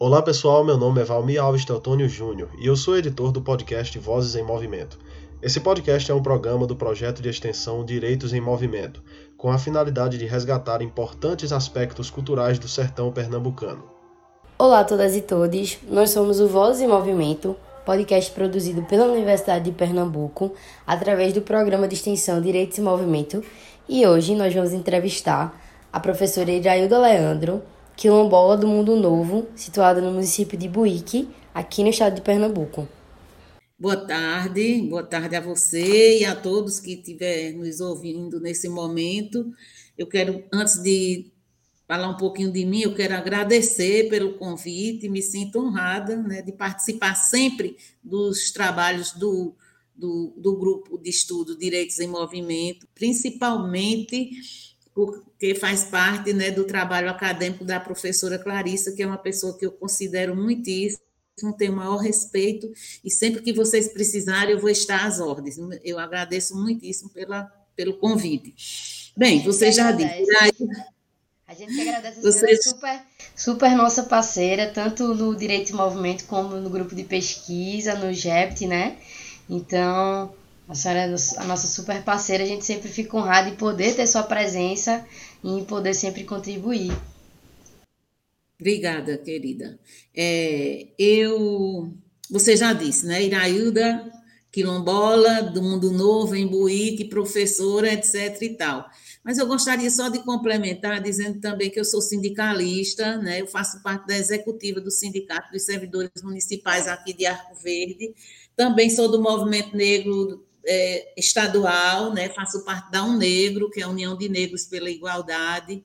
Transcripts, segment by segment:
Olá pessoal, meu nome é Valmir Alves Teotônio Júnior e eu sou editor do podcast Vozes em Movimento. Esse podcast é um programa do projeto de extensão Direitos em Movimento, com a finalidade de resgatar importantes aspectos culturais do sertão pernambucano. Olá a todas e todos, nós somos o Vozes em Movimento, podcast produzido pela Universidade de Pernambuco através do programa de extensão Direitos em Movimento e hoje nós vamos entrevistar a professora Irailda Leandro, quilombola do Mundo Novo, situada no município de Buíque, aqui no estado de Pernambuco. Boa tarde, boa tarde a você e a todos que estiver nos ouvindo nesse momento. Eu quero, antes de falar um pouquinho de mim, eu quero agradecer pelo convite, me sinto honrada né, de participar sempre dos trabalhos do, do, do grupo de estudo Direitos em Movimento, principalmente porque faz parte né, do trabalho acadêmico da professora Clarissa, que é uma pessoa que eu considero muitíssimo, tenho o maior respeito, e sempre que vocês precisarem, eu vou estar às ordens. Eu agradeço muitíssimo pela, pelo convite. Bem, você já disse. A gente que agradece, a você é super, super nossa parceira, tanto no Direito e Movimento como no grupo de pesquisa, no GEPT, né? Então, a senhora é a nossa super parceira, a gente sempre fica honrado em poder ter sua presença e em poder sempre contribuir. Obrigada, querida. É, eu, você já disse, né? Irailda, quilombola, do Mundo Novo, em Buíque, professora, etc e tal. Mas eu gostaria só de complementar, dizendo também que eu sou sindicalista, né? eu faço parte da executiva do Sindicato dos Servidores Municipais aqui de Arco Verde, também sou do Movimento Negro é, estadual, né? Faço parte da UNEGRO, que é a União de Negros pela Igualdade.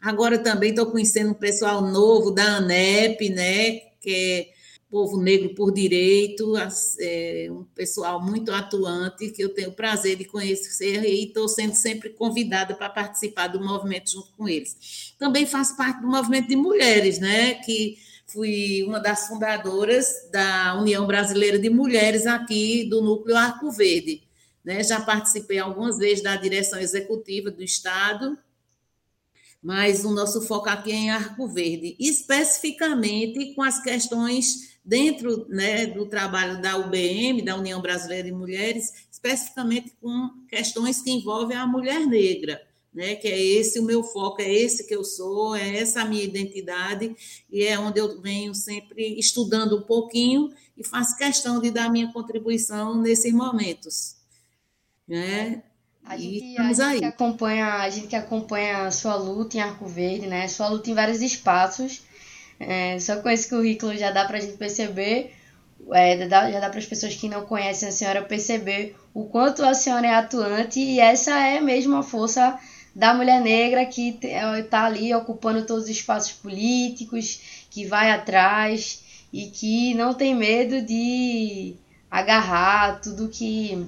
Agora também estou conhecendo um pessoal novo da ANEP, né? Que é Povo Negro por Direito, é um pessoal muito atuante que eu tenho o prazer de conhecer e estou sendo sempre convidada para participar do movimento junto com eles. Também faço parte do movimento de mulheres, né? Que fui uma das fundadoras da União Brasileira de Mulheres aqui do Núcleo Arco Verde. Né? Já participei algumas vezes da direção executiva do Estado, mas o nosso foco aqui é em Arco Verde, especificamente com as questões dentro né, do trabalho da UBM, da União Brasileira de Mulheres, especificamente com questões que envolvem a mulher negra né? Que é esse o meu foco, é esse que eu sou, é essa a minha identidade e é onde eu venho sempre estudando um pouquinho e faço questão de dar minha contribuição nesses momentos, né? A gente, a gente, que acompanha, a gente que acompanha a sua luta em Arco Verde, né? Sua luta em vários espaços. É, só com esse currículo já dá para a gente perceber, é, já dá para as pessoas que não conhecem a senhora perceber o quanto a senhora é atuante e essa é mesmo a força da mulher negra que está é, ali ocupando todos os espaços políticos, que vai atrás e que não tem medo de agarrar tudo que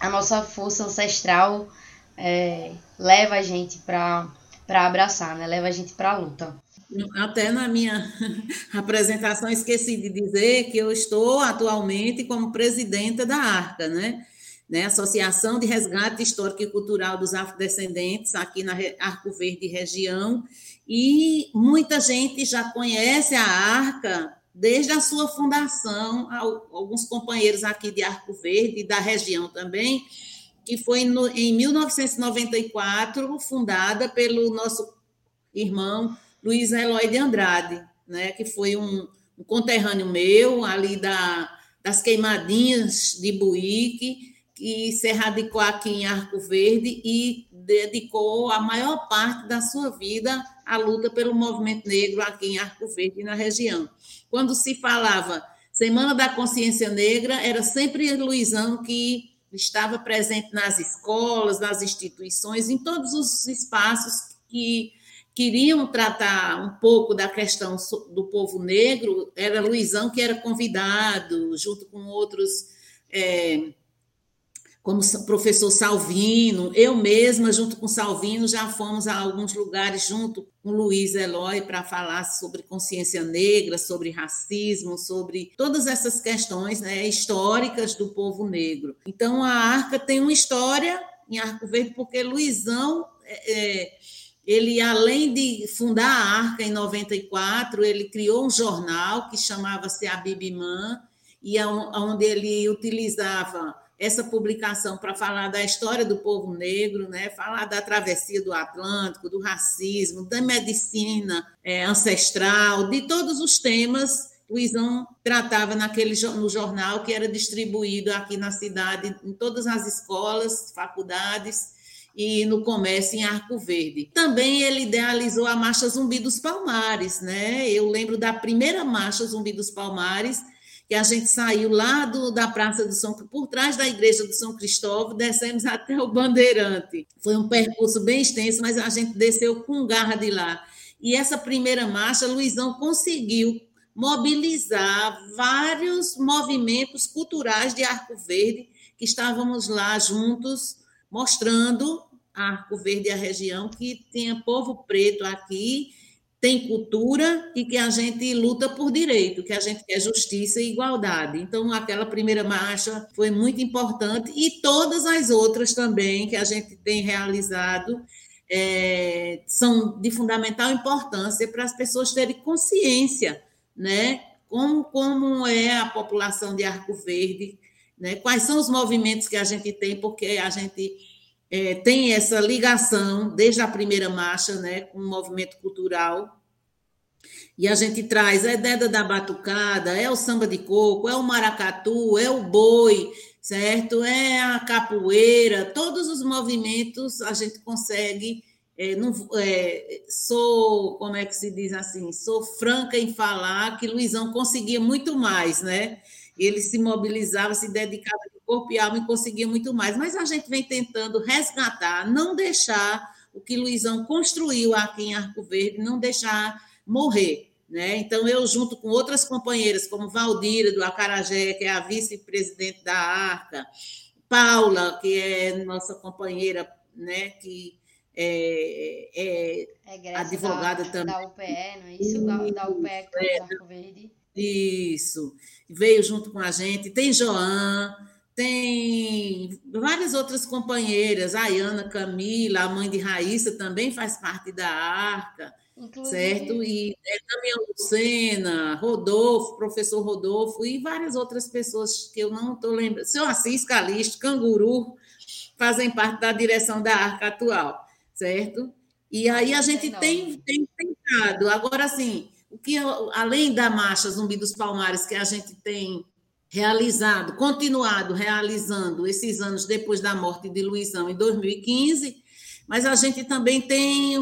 a nossa força ancestral é, leva a gente para abraçar, né? leva a gente para a luta. Até na minha apresentação esqueci de dizer que eu estou atualmente como presidenta da ARCA, né? Né, Associação de Resgate Histórico e Cultural dos Afrodescendentes, aqui na Arco Verde região, e muita gente já conhece a Arca desde a sua fundação, alguns companheiros aqui de Arco Verde da região também, que foi no, em 1994 fundada pelo nosso irmão Luiz Eloy de Andrade, né, que foi um, um conterrâneo meu ali da, das queimadinhas de Buíque, que se radicou aqui em Arco Verde e dedicou a maior parte da sua vida à luta pelo movimento negro aqui em Arco Verde e na região. Quando se falava Semana da Consciência Negra, era sempre Luizão que estava presente nas escolas, nas instituições, em todos os espaços que queriam tratar um pouco da questão do povo negro, era Luizão que era convidado, junto com outros é, como o professor Salvino, eu mesma, junto com Salvino, já fomos a alguns lugares junto com Luiz Eloy para falar sobre consciência negra, sobre racismo, sobre todas essas questões né, históricas do povo negro. Então, a Arca tem uma história em Arco Verde, porque Luizão, é, é ele, além de fundar a Arca em 94, ele criou um jornal que chamava-se A Bibimã, e onde ele utilizava essa publicação para falar da história do povo negro, né? falar da travessia do Atlântico, do racismo, da medicina é, ancestral, de todos os temas o Isão tratava naquele no jornal que era distribuído aqui na cidade, em todas as escolas, faculdades e no comércio em Arco Verde. Também ele idealizou a Marcha Zumbi dos Palmares, né? Eu lembro da primeira Marcha Zumbi dos Palmares, que a gente saiu lá do, da Praça do São por trás da igreja do São Cristóvão, descemos até o Bandeirante. Foi um percurso bem extenso, mas a gente desceu com garra de lá. E essa primeira marcha, Luizão conseguiu mobilizar vários movimentos culturais de Arco Verde, que estávamos lá juntos, mostrando Arco Verde e a região que tinha povo preto aqui tem cultura e que a gente luta por direito, que a gente quer justiça e igualdade. Então, aquela primeira marcha foi muito importante e todas as outras também que a gente tem realizado é, são de fundamental importância para as pessoas terem consciência, né? Como, como é a população de Arco Verde, né? quais são os movimentos que a gente tem, porque a gente é, tem essa ligação desde a primeira marcha, né, com o movimento cultural. E a gente traz é Deda da Batucada, é o samba de coco, é o maracatu, é o boi, certo? É a capoeira, todos os movimentos a gente consegue. É, não, é, sou, como é que se diz assim? Sou franca em falar que Luizão conseguia muito mais, né? Ele se mobilizava, se dedicava corpo e alma e conseguia muito mais. Mas a gente vem tentando resgatar, não deixar o que Luizão construiu aqui em Arco Verde, não deixar morrer. Né? Então, eu, junto com outras companheiras, como Valdira, do Acarajé, que é a vice-presidente da ARCA, Paula, que é nossa companheira, né, que é, é, é advogada da, também. Da UPE, não é isso? Da, da UPE, é, Arco Verde. Isso, veio junto com a gente. Tem Joan, tem várias outras companheiras, a Ayana Camila, a mãe de Raíssa, também faz parte da Arca, Inclusive. certo? E é, Damião Lucena, Rodolfo, professor Rodolfo, e várias outras pessoas que eu não estou lembrando. Seu Assis Calixto, Canguru, fazem parte da direção da Arca atual, certo? E aí a gente tem, tem tentado. Agora, assim, o que além da marcha Zumbi dos Palmares que a gente tem realizado, continuado realizando esses anos depois da morte de Luizão em 2015, mas a gente também tem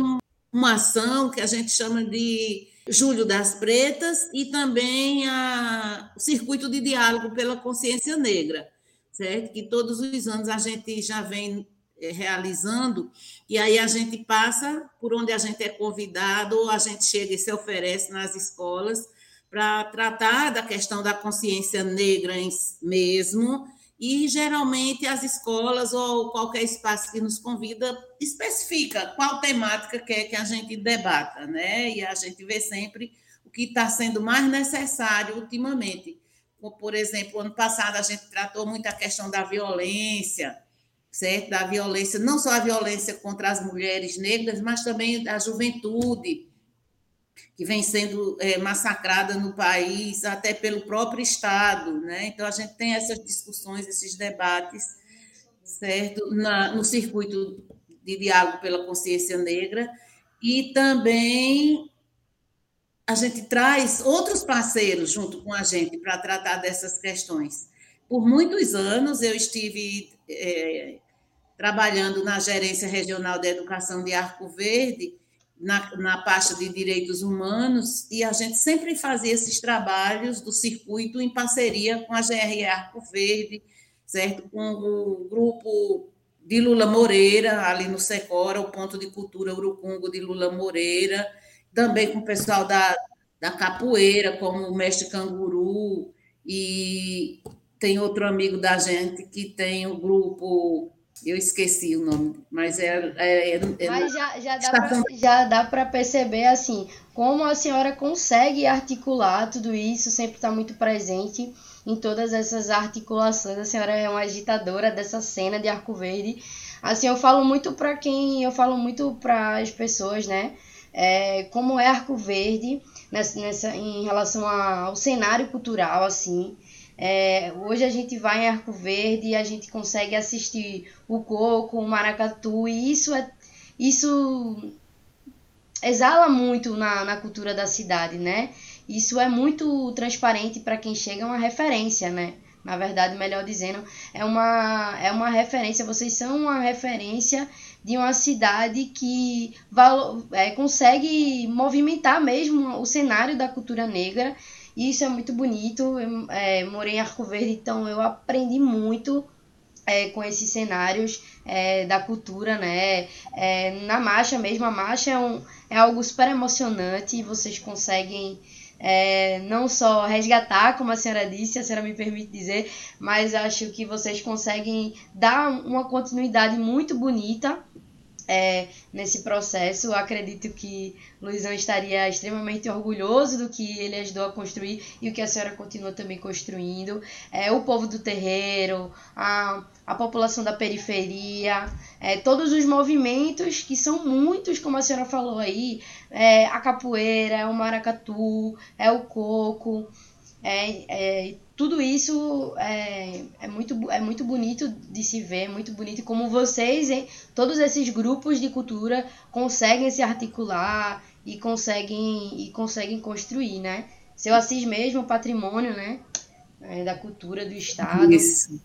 uma ação que a gente chama de Julho das Pretas e também a, o Circuito de Diálogo pela Consciência Negra, certo? Que todos os anos a gente já vem eh, realizando, e aí a gente passa por onde a gente é convidado, ou a gente chega e se oferece nas escolas, para tratar da questão da consciência negra mesmo, e geralmente as escolas ou qualquer espaço que nos convida especifica qual temática quer que a gente debata, né? E a gente vê sempre o que está sendo mais necessário ultimamente. Por exemplo, ano passado a gente tratou muito a questão da violência, certo? Da violência, não só a violência contra as mulheres negras, mas também da juventude, que vem sendo é, massacrada no país, até pelo próprio Estado. Né? Então, a gente tem essas discussões, esses debates, certo? Na, no circuito de diálogo pela consciência negra, e também a gente traz outros parceiros junto com a gente para tratar dessas questões. Por muitos anos, eu estive é, trabalhando na Gerência Regional de Educação de Arco Verde, na, na pasta de direitos humanos, e a gente sempre fazia esses trabalhos do circuito em parceria com a GRE Arco Verde, certo? com o grupo de Lula Moreira, ali no Secora, o Ponto de Cultura Urucungo de Lula Moreira, também com o pessoal da, da capoeira, como o mestre Canguru, e tem outro amigo da gente que tem o grupo eu esqueci o nome, mas é. é, é, é mas já, já dá pra, já dá para perceber assim como a senhora consegue articular tudo isso, sempre está muito presente em todas essas articulações. A senhora é uma agitadora dessa cena de Arco Verde. Assim, eu falo muito para quem, eu falo muito para as pessoas, né? É, como é Arco Verde nessa, nessa em relação ao cenário cultural, assim. É, hoje a gente vai em Arco Verde e a gente consegue assistir o coco, o maracatu, e isso é isso exala muito na, na cultura da cidade, né? Isso é muito transparente para quem chega, é uma referência, né? Na verdade, melhor dizendo, é uma, é uma referência, vocês são uma referência de uma cidade que é, consegue movimentar mesmo o cenário da cultura negra. E isso é muito bonito. Eu é, morei em Arco Verde, então eu aprendi muito é, com esses cenários é, da cultura, né? É, na marcha mesmo, a marcha é, um, é algo super emocionante vocês conseguem é, não só resgatar, como a senhora disse, a senhora me permite dizer, mas acho que vocês conseguem dar uma continuidade muito bonita é, nesse processo. Acredito que Luizão estaria extremamente orgulhoso do que ele ajudou a construir e o que a senhora continua também construindo. É, o povo do terreiro, a, a população da periferia, é, todos os movimentos, que são muitos, como a senhora falou aí, é, a capoeira, é o maracatu, é o coco, é, é tudo isso é, é, muito, é muito bonito de se ver, muito bonito como vocês, hein, todos esses grupos de cultura conseguem se articular e conseguem, e conseguem construir, né? Seu Assis mesmo, patrimônio, né? É, da cultura do Estado. Isso.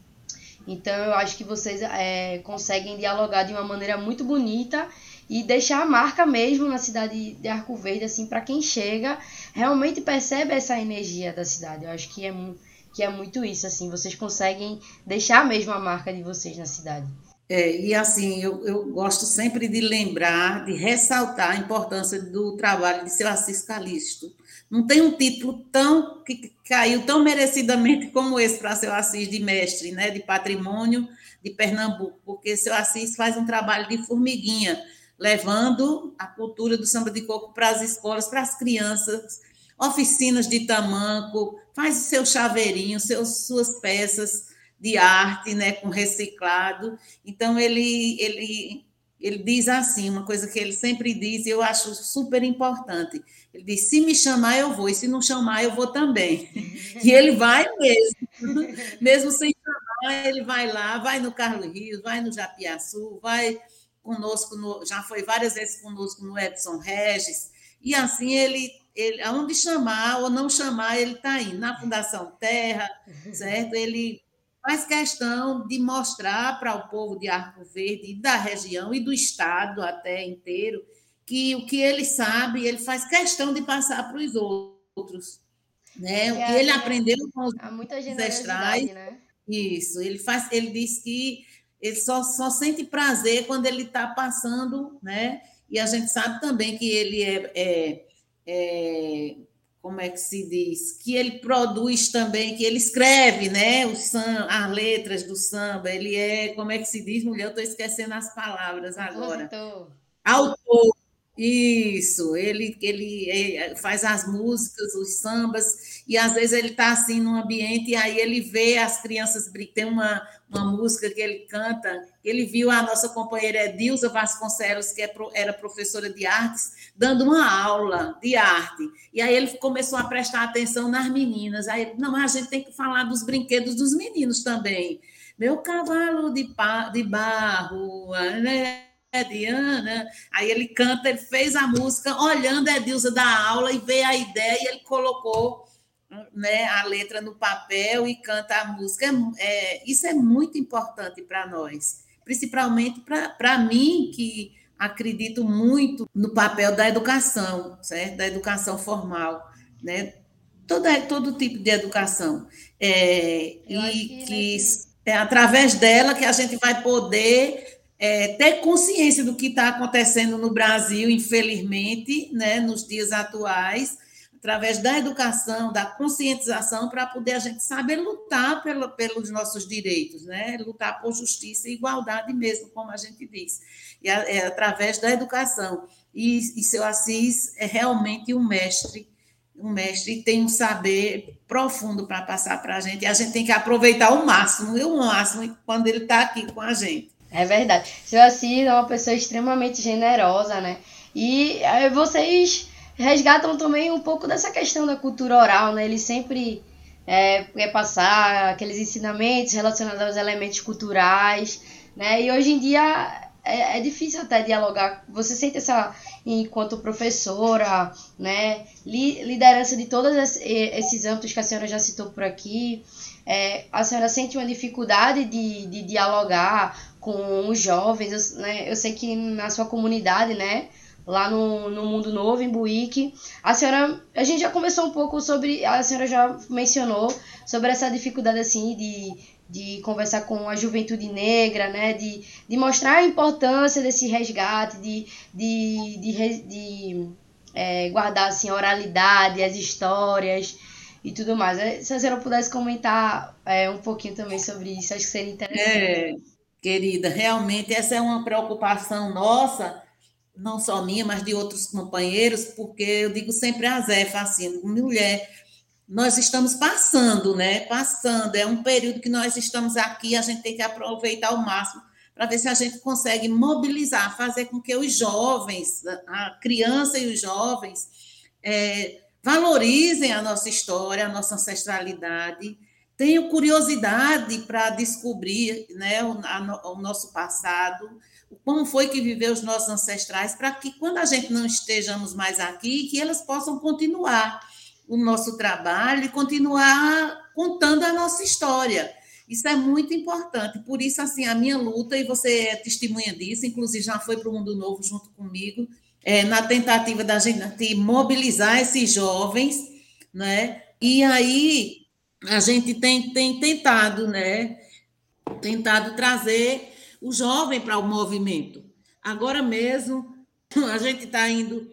Então eu acho que vocês é, conseguem dialogar de uma maneira muito bonita e deixar a marca mesmo na cidade de Arco Verde, assim, para quem chega, realmente percebe essa energia da cidade. Eu acho que é muito que é muito isso, assim, vocês conseguem deixar mesmo a marca de vocês na cidade. É, e assim, eu, eu gosto sempre de lembrar, de ressaltar a importância do trabalho de seu Assis Calixto. Não tem um título tão que caiu tão merecidamente como esse para seu Assis de mestre, né, de patrimônio de Pernambuco, porque seu Assis faz um trabalho de formiguinha, levando a cultura do samba de coco para as escolas, para as crianças, oficinas de tamanco, faz o seu chaveirinho, seus, suas peças de arte, né, com reciclado. Então ele ele ele diz assim, uma coisa que ele sempre diz e eu acho super importante. Ele diz: se me chamar eu vou, e se não chamar eu vou também. e ele vai mesmo, mesmo sem chamar, ele vai lá, vai no Carlos Rios, vai no Japiaçu, vai conosco, no, já foi várias vezes conosco no Edson Regis, e assim ele ele, aonde chamar ou não chamar, ele está indo. Na Fundação Terra, certo? Ele faz questão de mostrar para o povo de Arco Verde, e da região e do estado até inteiro, que o que ele sabe, ele faz questão de passar para os outros. Né? O que ele aprendeu com os ancestrais. Né? Isso, ele faz, ele diz que ele só, só sente prazer quando ele está passando, né? E a gente sabe também que ele é, é é, como é que se diz, que ele produz também, que ele escreve, né, o sam, as letras do samba, ele é, como é que se diz, mulher, eu estou esquecendo as palavras agora. Autor. Autor, isso, ele, ele é, faz as músicas, os sambas, e às vezes ele está assim num ambiente, e aí ele vê as crianças, tem uma, uma música que ele canta, ele viu a nossa companheira Edilza Vasconcelos, que é era professora de artes, dando uma aula de arte, e aí ele começou a prestar atenção nas meninas, aí, não, a gente tem que falar dos brinquedos dos meninos também, meu cavalo de, de barro, né? Diana. Aí ele canta, ele fez a música olhando a Edilza da aula e veio a ideia e ele colocou né, a letra no papel e canta a música. É, é isso é muito importante para nós, principalmente para mim, que acredito muito no papel da educação, certo? da educação formal, né? todo, todo tipo de educação. É, e que, que é através dela que a gente vai poder é, ter consciência do que está acontecendo no Brasil, infelizmente, né, nos dias atuais, através da educação, da conscientização, para poder a gente saber lutar pelo, pelos nossos direitos, né? lutar por justiça e igualdade mesmo, como a gente diz, e é através da educação. E, e seu Assis é realmente um mestre, um mestre tem um saber profundo para passar para a gente, e a gente tem que aproveitar o máximo, e o máximo quando ele está aqui com a gente. É verdade. Seu Assis é uma pessoa extremamente generosa, né? E é, vocês resgatam também um pouco dessa questão da cultura oral, né? Ele sempre é, quer passar aqueles ensinamentos relacionados aos elementos culturais, né? E hoje em dia é, é, difícil até dialogar. Você sente essa, enquanto professora, né, liderança de todos esses âmbitos que a senhora já citou por aqui, é, a senhora sente uma dificuldade de, de dialogar com os jovens, eu, né, eu sei que na sua comunidade, né, lá no, no Mundo Novo, em Buíque. A senhora, a gente já conversou um pouco sobre, a senhora já mencionou sobre essa dificuldade, assim, de de conversar com a juventude negra, né? de, de mostrar a importância desse resgate, de, de, de, de é, guardar assim, a oralidade, as histórias e tudo mais. Se a senhora pudesse comentar é, um pouquinho também sobre isso, acho que seria interessante. É, querida, realmente essa é uma preocupação nossa, não só minha, mas de outros companheiros, porque eu digo sempre a Zé, assim, mulher, nós estamos passando, né? Passando. É um período que nós estamos aqui, a gente tem que aproveitar ao máximo para ver se a gente consegue mobilizar, fazer com que os jovens, a criança e os jovens, é, valorizem a nossa história, a nossa ancestralidade, tenham curiosidade para descobrir né, o, a, o nosso passado, como foi que viveu os nossos ancestrais, para que quando a gente não estejamos mais aqui, que elas possam continuar o nosso trabalho e continuar contando a nossa história. Isso é muito importante. Por isso, assim, a minha luta, e você é testemunha disso, inclusive já foi para o Mundo Novo junto comigo, é, na tentativa da gente mobilizar esses jovens, né? E aí a gente tem, tem tentado, né? Tentado trazer o jovem para o movimento. Agora mesmo, a gente está indo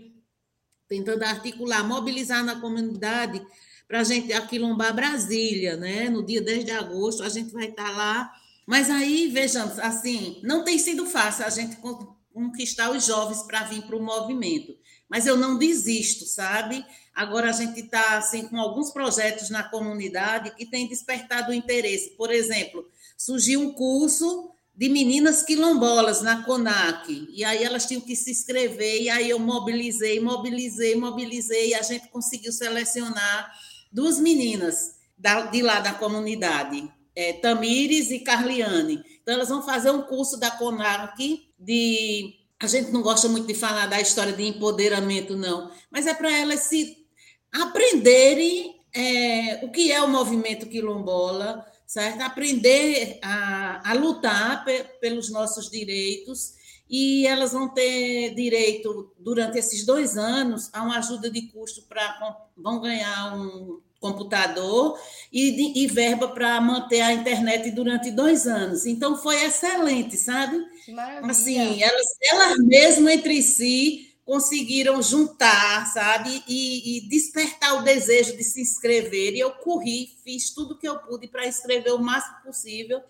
tentando articular, mobilizar na comunidade para a gente aquilombar Brasília, né? No dia 10 de agosto, a gente vai estar tá lá. Mas aí, vejamos, assim, não tem sido fácil a gente conquistar os jovens para vir para o movimento. Mas eu não desisto, sabe? Agora a gente está assim, com alguns projetos na comunidade que têm despertado interesse. Por exemplo, surgiu um curso de meninas quilombolas na CONAC. E aí elas tinham que se inscrever, e aí eu mobilizei, mobilizei, mobilizei, e a gente conseguiu selecionar duas meninas de lá da comunidade, é, Tamires e Carliane. Então, elas vão fazer um curso da CONAC de. A gente não gosta muito de falar da história de empoderamento, não, mas é para elas se aprenderem é, o que é o movimento quilombola, certo? Aprender a, a lutar pe, pelos nossos direitos e elas vão ter direito durante esses dois anos a uma ajuda de custo para vão ganhar um computador e, e verba para manter a internet durante dois anos. Então foi excelente, sabe? Maravilha. Assim, elas, elas mesmas entre si conseguiram juntar, sabe, e, e, despertar o desejo de se inscrever. E eu corri, fiz tudo que eu pude para escrever o máximo possível.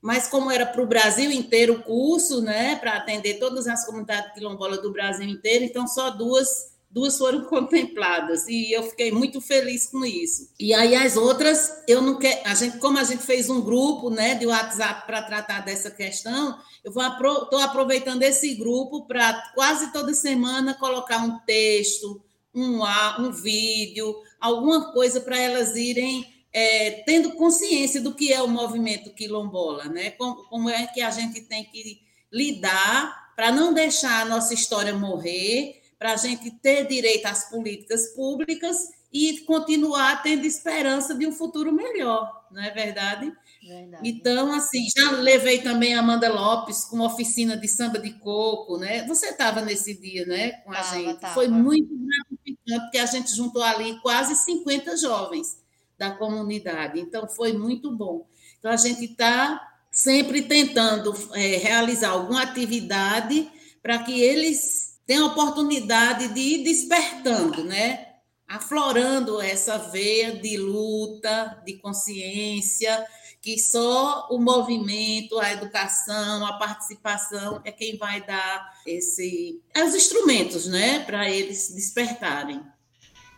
Mas como era para o Brasil inteiro o curso, né, para atender todas as comunidades quilombolas do Brasil inteiro, então só duas duas foram contempladas e eu fiquei muito feliz com isso. E aí as outras, eu não quero, a gente, como a gente fez um grupo, né, de WhatsApp para tratar dessa questão, eu vou estou aproveitando esse grupo para quase toda semana colocar um texto, um um vídeo, alguma coisa para elas irem é, tendo consciência do que é o movimento quilombola, né? Como, como é que a gente tem que lidar para não deixar a nossa história morrer para a gente ter direito às políticas públicas e continuar tendo esperança de um futuro melhor, não é verdade? verdade. Então, assim, já levei também a Amanda Lopes com oficina de samba de coco, né? Você estava nesse dia, né, com a tava, gente. Tava. Foi muito gratificante, porque a gente juntou ali quase 50 jovens da comunidade, então foi muito bom. Então, a gente está sempre tentando é, realizar alguma atividade para que eles tem a oportunidade de ir despertando, né? Aflorando essa veia de luta, de consciência, que só o movimento, a educação, a participação é quem vai dar esse, os instrumentos, né, para eles despertarem.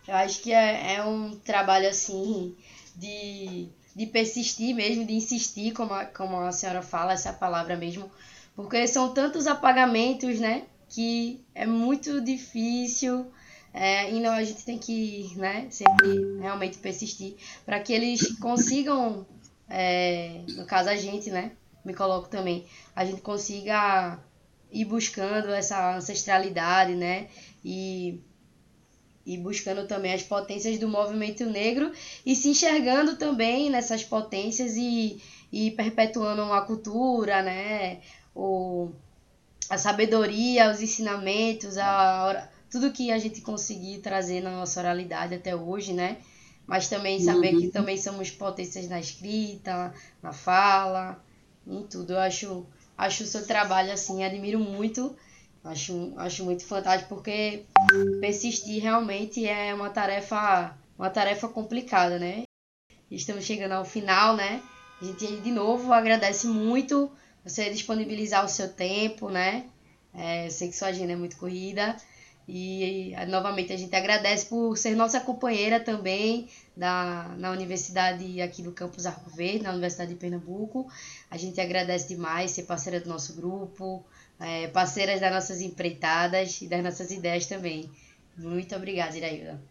Eu acho que é, é um trabalho assim de, de persistir mesmo, de insistir, como a, como a senhora fala, essa palavra mesmo, Porque são tantos apagamentos, né? Que é muito difícil é, e não, a gente tem que né, sempre realmente persistir para que eles consigam, é, no caso a gente, né? Me coloco também, a gente consiga ir buscando essa ancestralidade, né? E, e buscando também as potências do movimento negro e se enxergando também nessas potências e, e perpetuando a cultura, né? O, a sabedoria, os ensinamentos, a, tudo que a gente conseguir trazer na nossa oralidade até hoje, né? Mas também saber uhum. que também somos potências na escrita, na fala, em tudo. Eu acho, acho o seu trabalho assim, admiro muito. Acho, acho muito fantástico porque persistir realmente é uma tarefa, uma tarefa complicada, né? Estamos chegando ao final, né? A gente de novo agradece muito você disponibilizar o seu tempo, né? É, eu sei que sua agenda é muito corrida. E novamente a gente agradece por ser nossa companheira também da, na universidade aqui do campus Arco Verde, na Universidade de Pernambuco. A gente agradece demais ser parceira do nosso grupo, é, parceiras das nossas empreitadas e das nossas ideias também. Muito obrigada, Iraída.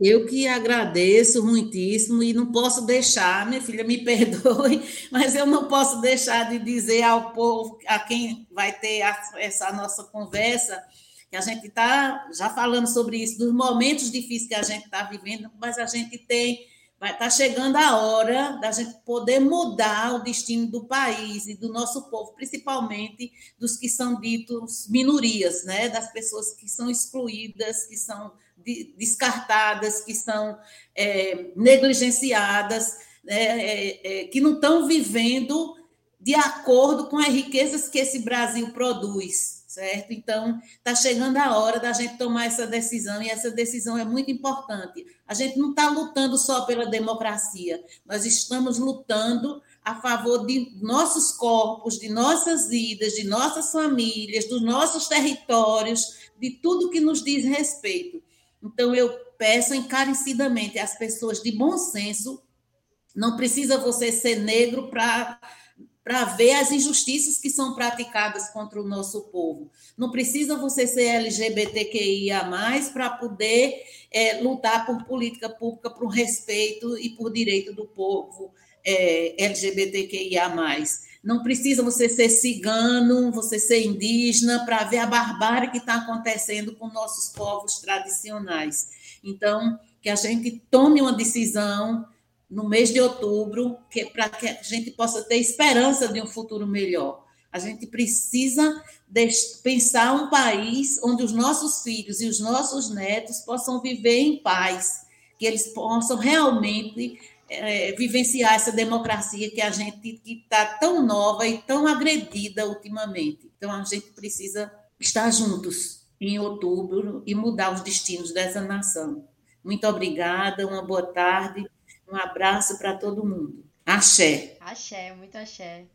Eu que agradeço muitíssimo e não posso deixar, minha filha, me perdoe, mas eu não posso deixar de dizer ao povo, a quem vai ter essa nossa conversa, que a gente está já falando sobre isso, dos momentos difíceis que a gente está vivendo, mas a gente tem, vai estar tá chegando a hora da gente poder mudar o destino do país e do nosso povo, principalmente dos que são ditos minorias, né? das pessoas que são excluídas, que são descartadas, que são é, negligenciadas, né? é, é, que não estão vivendo de acordo com as riquezas que esse Brasil produz certo? Então, está chegando a hora da gente tomar essa decisão, e essa decisão é muito importante. A gente não está lutando só pela democracia, nós estamos lutando a favor de nossos corpos, de nossas vidas, de nossas famílias, dos nossos territórios, de tudo que nos diz respeito. Então, eu peço encarecidamente às pessoas de bom senso, não precisa você ser negro para para ver as injustiças que são praticadas contra o nosso povo. Não precisa você ser LGBTQIA, para poder é, lutar por política pública, por respeito e por direito do povo é, LGBTQIA. Não precisa você ser cigano, você ser indígena, para ver a barbárie que está acontecendo com nossos povos tradicionais. Então, que a gente tome uma decisão no mês de outubro, que para que a gente possa ter esperança de um futuro melhor. A gente precisa pensar um país onde os nossos filhos e os nossos netos possam viver em paz, que eles possam realmente é, vivenciar essa democracia que a gente está tão nova e tão agredida ultimamente. Então a gente precisa estar juntos em outubro e mudar os destinos dessa nação. Muito obrigada, uma boa tarde um abraço para todo mundo. Axé. Axé, muito axé.